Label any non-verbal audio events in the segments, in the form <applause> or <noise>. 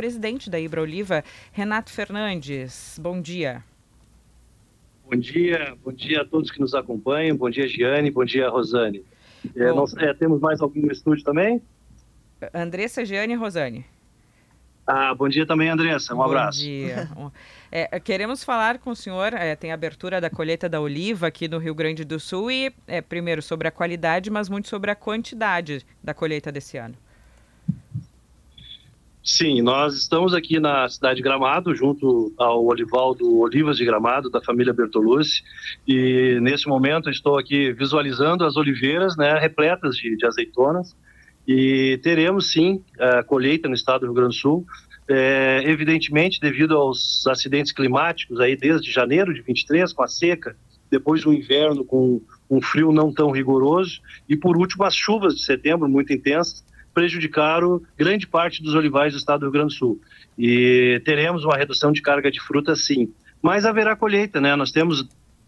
presidente da Ibra Oliva, Renato Fernandes. Bom dia. Bom dia, bom dia a todos que nos acompanham. Bom dia, Giane. Bom dia, Rosane. É, nós, é, temos mais alguém no estúdio também? Andressa, Giane e Rosane. Ah, bom dia também, Andressa. Um bom abraço. Bom dia. <laughs> É, queremos falar com o senhor, é, tem a abertura da colheita da oliva aqui no Rio Grande do Sul e, é, primeiro, sobre a qualidade, mas muito sobre a quantidade da colheita desse ano. Sim, nós estamos aqui na cidade de Gramado, junto ao Olivaldo Olivas de Gramado, da família Bertolucci, e nesse momento estou aqui visualizando as oliveiras né, repletas de, de azeitonas, e teremos sim a colheita no estado do Rio Grande do Sul, é, evidentemente devido aos acidentes climáticos aí desde janeiro de 23 com a seca, depois o inverno com um frio não tão rigoroso e por último as chuvas de setembro muito intensas prejudicaram grande parte dos olivais do estado do Rio Grande do Sul. E teremos uma redução de carga de fruta sim, mas haverá colheita, né? Nós temos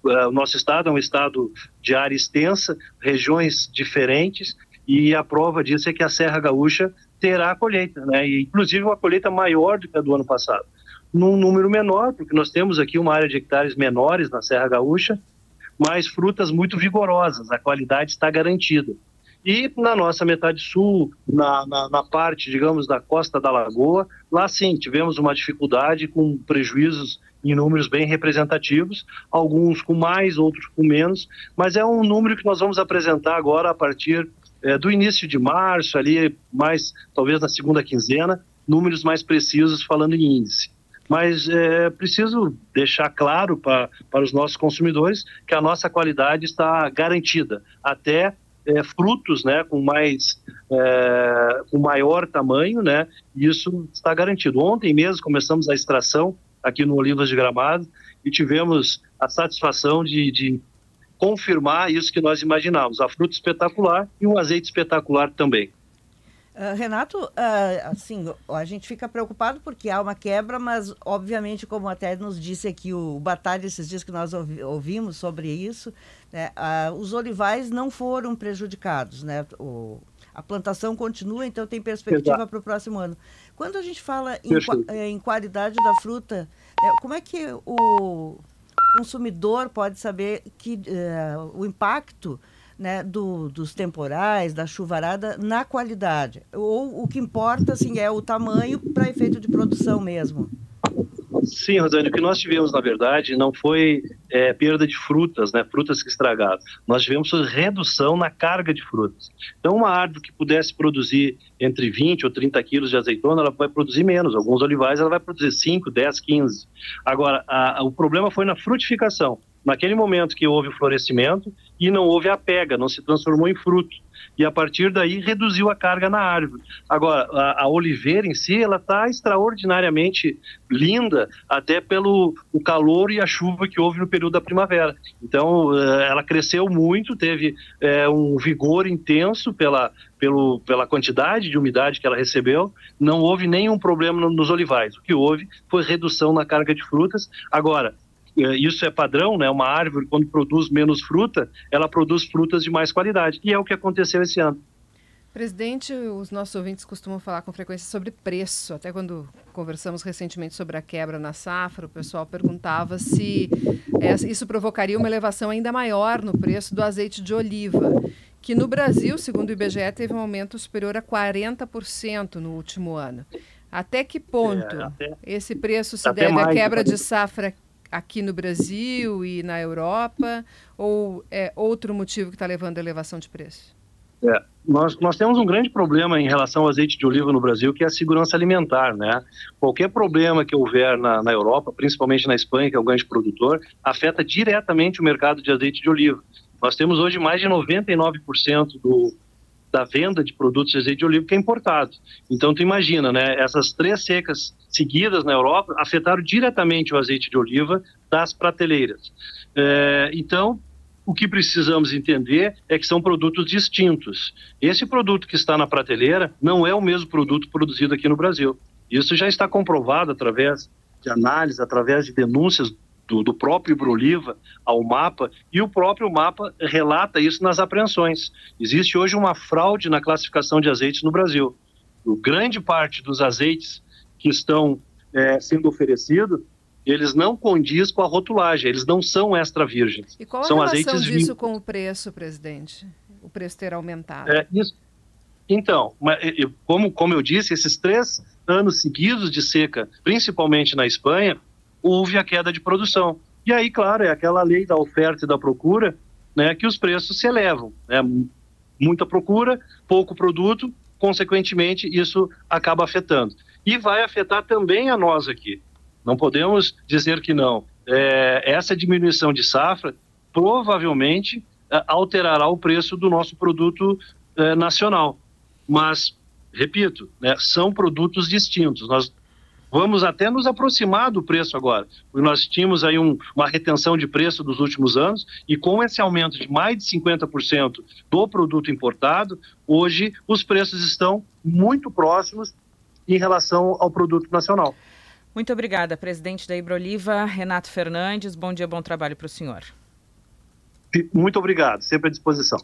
uh, o nosso estado é um estado de área extensa, regiões diferentes e a prova disso é que a Serra Gaúcha terá colheita, né? E, inclusive uma colheita maior do que a do ano passado. Num número menor, porque nós temos aqui uma área de hectares menores na Serra Gaúcha, mas frutas muito vigorosas, a qualidade está garantida. E na nossa metade sul, na, na, na, parte, digamos, da costa da Lagoa, lá sim, tivemos uma dificuldade com prejuízos em números bem representativos, alguns com mais, outros com menos, mas é um número que nós vamos apresentar agora a partir é, do início de março, ali mais talvez na segunda quinzena, números mais precisos falando em índice. Mas é preciso deixar claro para, para os nossos consumidores que a nossa qualidade está garantida, até é, frutos né, com, mais, é, com maior tamanho, né, isso está garantido. Ontem mesmo começamos a extração aqui no Olivas de Gramado e tivemos a satisfação de, de confirmar isso que nós imaginávamos, a fruta espetacular e um azeite espetacular também. Uh, Renato, uh, assim, a gente fica preocupado porque há uma quebra, mas obviamente, como até nos disse aqui o Batalha esses dias que nós ouvi, ouvimos sobre isso, né, uh, os olivais não foram prejudicados, né? O, a plantação continua, então tem perspectiva para o próximo ano. Quando a gente fala em, eh, em qualidade da fruta, né, como é que o consumidor pode saber que uh, o impacto né, do, dos temporais, da chuvarada, na qualidade? Ou o que importa assim, é o tamanho para efeito de produção mesmo? Sim, Rosane, o que nós tivemos, na verdade, não foi é, perda de frutas, né, frutas que estragaram. Nós tivemos redução na carga de frutas. Então, uma árvore que pudesse produzir entre 20 ou 30 quilos de azeitona, ela vai produzir menos. Alguns olivais, ela vai produzir 5, 10, 15. Agora, a, a, o problema foi na frutificação. Naquele momento que houve o florescimento e não houve a pega, não se transformou em fruto e a partir daí reduziu a carga na árvore. Agora, a, a oliveira em si, ela está extraordinariamente linda, até pelo o calor e a chuva que houve no período da primavera. Então, eh, ela cresceu muito, teve é, um vigor intenso pela, pelo, pela quantidade de umidade que ela recebeu, não houve nenhum problema nos olivais. O que houve foi redução na carga de frutas. Agora, isso é padrão, né? Uma árvore, quando produz menos fruta, ela produz frutas de mais qualidade. E é o que aconteceu esse ano. Presidente, os nossos ouvintes costumam falar com frequência sobre preço. Até quando conversamos recentemente sobre a quebra na safra, o pessoal perguntava se é, isso provocaria uma elevação ainda maior no preço do azeite de oliva, que no Brasil, segundo o IBGE, teve um aumento superior a 40% no último ano. Até que ponto é, até, esse preço se deve à quebra de safra aqui no Brasil e na Europa? Ou é outro motivo que está levando a elevação de preço? É, nós, nós temos um grande problema em relação ao azeite de oliva no Brasil, que é a segurança alimentar, né? Qualquer problema que houver na, na Europa, principalmente na Espanha, que é o grande produtor, afeta diretamente o mercado de azeite de oliva. Nós temos hoje mais de 99% do, da venda de produtos de azeite de oliva que é importado. Então, tu imagina, né? Essas três secas seguidas na Europa afetaram diretamente o azeite de oliva das prateleiras. É, então, o que precisamos entender é que são produtos distintos. Esse produto que está na prateleira não é o mesmo produto produzido aqui no Brasil. Isso já está comprovado através de análise, através de denúncias do, do próprio Ibroliva ao mapa, e o próprio mapa relata isso nas apreensões. Existe hoje uma fraude na classificação de azeites no Brasil. O grande parte dos azeites que estão é, sendo oferecidos, eles não condiz com a rotulagem, eles não são extra virgens. E qual a são relação disso com o preço, presidente? O preço ter aumentado? É, isso. Então, como, como eu disse, esses três anos seguidos de seca, principalmente na Espanha, houve a queda de produção. E aí, claro, é aquela lei da oferta e da procura, né, que os preços se elevam. Né? Muita procura, pouco produto, consequentemente, isso acaba afetando. E vai afetar também a nós aqui. Não podemos dizer que não. É, essa diminuição de safra provavelmente é, alterará o preço do nosso produto é, nacional. Mas, repito, né, são produtos distintos. Nós vamos até nos aproximar do preço agora, porque nós tínhamos aí um, uma retenção de preço dos últimos anos e com esse aumento de mais de 50% do produto importado, hoje os preços estão muito próximos em relação ao produto nacional. Muito obrigada, presidente da Ibroliva, Renato Fernandes. Bom dia, bom trabalho para o senhor. Muito obrigado, sempre à disposição.